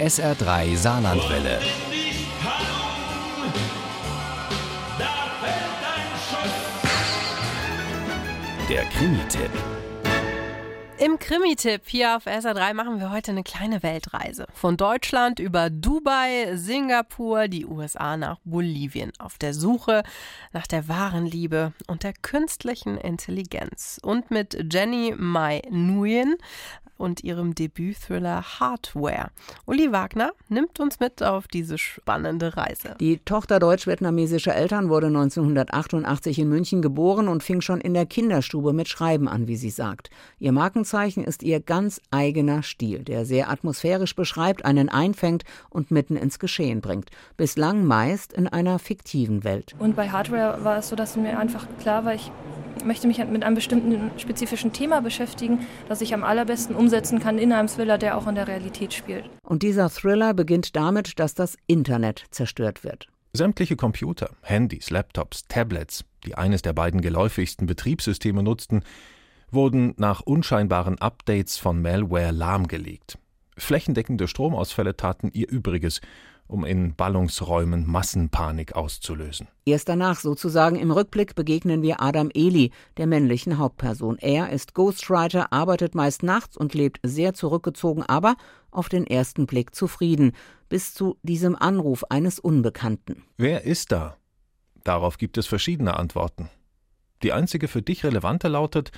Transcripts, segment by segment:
SR3 Saarlandwelle. Der Krimi-Tipp. Im Krimi-Tipp hier auf SR3 machen wir heute eine kleine Weltreise. Von Deutschland über Dubai, Singapur, die USA nach Bolivien. Auf der Suche nach der wahren Liebe und der künstlichen Intelligenz. Und mit Jenny Mai Nguyen und ihrem Debüt-Thriller Hardware. Uli Wagner nimmt uns mit auf diese spannende Reise. Die Tochter deutsch-vietnamesischer Eltern wurde 1988 in München geboren und fing schon in der Kinderstube mit Schreiben an, wie sie sagt. Ihr Markenzeichen ist ihr ganz eigener Stil, der sehr atmosphärisch beschreibt, einen einfängt und mitten ins Geschehen bringt. Bislang meist in einer fiktiven Welt. Und bei Hardware war es so, dass mir einfach klar war, ich möchte mich mit einem bestimmten spezifischen Thema beschäftigen, das ich am allerbesten umsetzen kann in einem Thriller, der auch in der Realität spielt. Und dieser Thriller beginnt damit, dass das Internet zerstört wird. Sämtliche Computer, Handys, Laptops, Tablets, die eines der beiden geläufigsten Betriebssysteme nutzten, wurden nach unscheinbaren Updates von Malware lahmgelegt. Flächendeckende Stromausfälle taten ihr Übriges um in Ballungsräumen Massenpanik auszulösen. Erst danach, sozusagen im Rückblick, begegnen wir Adam Eli, der männlichen Hauptperson. Er ist Ghostwriter, arbeitet meist nachts und lebt sehr zurückgezogen, aber auf den ersten Blick zufrieden, bis zu diesem Anruf eines Unbekannten. Wer ist da? Darauf gibt es verschiedene Antworten. Die einzige für dich relevante lautet,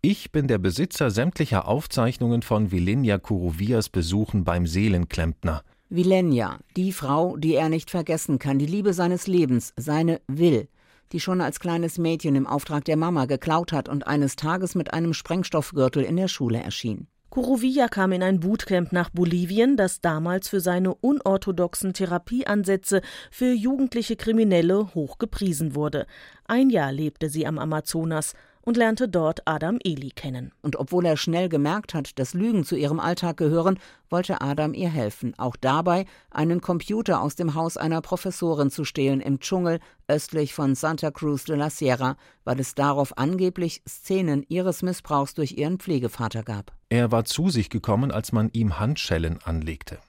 ich bin der Besitzer sämtlicher Aufzeichnungen von Vilenia Kuruvias Besuchen beim Seelenklempner. Vilenia, die Frau, die er nicht vergessen kann, die Liebe seines Lebens, seine Will, die schon als kleines Mädchen im Auftrag der Mama geklaut hat und eines Tages mit einem Sprengstoffgürtel in der Schule erschien. Kurovia kam in ein Bootcamp nach Bolivien, das damals für seine unorthodoxen Therapieansätze für jugendliche Kriminelle hoch gepriesen wurde. Ein Jahr lebte sie am Amazonas und lernte dort Adam Eli kennen. Und obwohl er schnell gemerkt hat, dass Lügen zu ihrem Alltag gehören, wollte Adam ihr helfen, auch dabei, einen Computer aus dem Haus einer Professorin zu stehlen im Dschungel östlich von Santa Cruz de la Sierra, weil es darauf angeblich Szenen ihres Missbrauchs durch ihren Pflegevater gab. Er war zu sich gekommen, als man ihm Handschellen anlegte.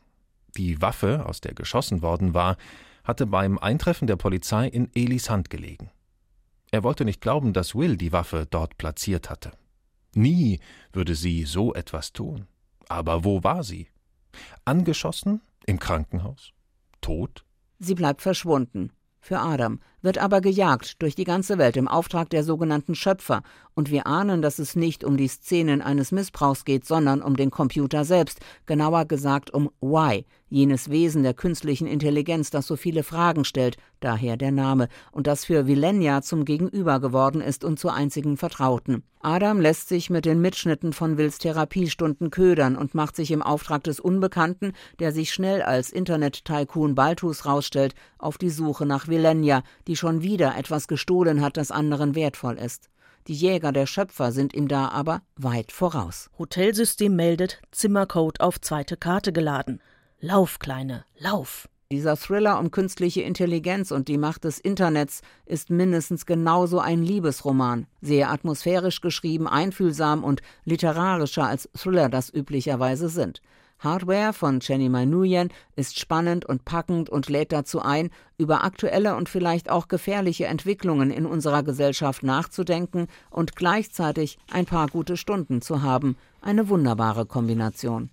Die Waffe, aus der geschossen worden war, hatte beim Eintreffen der Polizei in Elis Hand gelegen. Er wollte nicht glauben, dass Will die Waffe dort platziert hatte. Nie würde sie so etwas tun. Aber wo war sie? Angeschossen? Im Krankenhaus? Tot? Sie bleibt verschwunden. Für Adam, wird aber gejagt durch die ganze Welt im Auftrag der sogenannten Schöpfer, und wir ahnen, dass es nicht um die Szenen eines Missbrauchs geht, sondern um den Computer selbst, genauer gesagt um Y, jenes Wesen der künstlichen Intelligenz, das so viele Fragen stellt, daher der Name, und das für Vilenia zum Gegenüber geworden ist und zur einzigen Vertrauten. Adam lässt sich mit den Mitschnitten von Wills Therapiestunden ködern und macht sich im Auftrag des Unbekannten, der sich schnell als Internet-Tycoon Baltus rausstellt, auf die Suche nach Vilenia, die schon wieder etwas gestohlen hat, das anderen wertvoll ist. Die Jäger der Schöpfer sind ihm da aber weit voraus. Hotelsystem meldet, Zimmercode auf zweite Karte geladen. Lauf, Kleine, lauf. Dieser Thriller um künstliche Intelligenz und die Macht des Internets ist mindestens genauso ein Liebesroman, sehr atmosphärisch geschrieben, einfühlsam und literarischer als Thriller das üblicherweise sind. Hardware von Jenny Nguyen ist spannend und packend und lädt dazu ein, über aktuelle und vielleicht auch gefährliche Entwicklungen in unserer Gesellschaft nachzudenken und gleichzeitig ein paar gute Stunden zu haben. Eine wunderbare Kombination.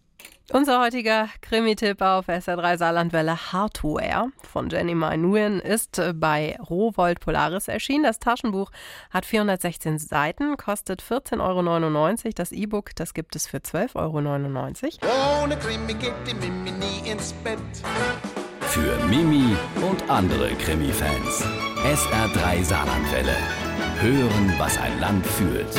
Unser heutiger Krimi-Tipp auf SR3 Saarlandwelle Hardware von Jenny Nguyen ist bei Rowold Polaris erschienen. Das Taschenbuch hat 416 Seiten, kostet 14,99 Euro. Das E-Book, das gibt es für 12,99 Euro. Ohne Krimi geht die Mimi nie ins Bett. Für Mimi und andere Krimi-Fans. SR3 Saarlandwelle. Hören, was ein Land fühlt.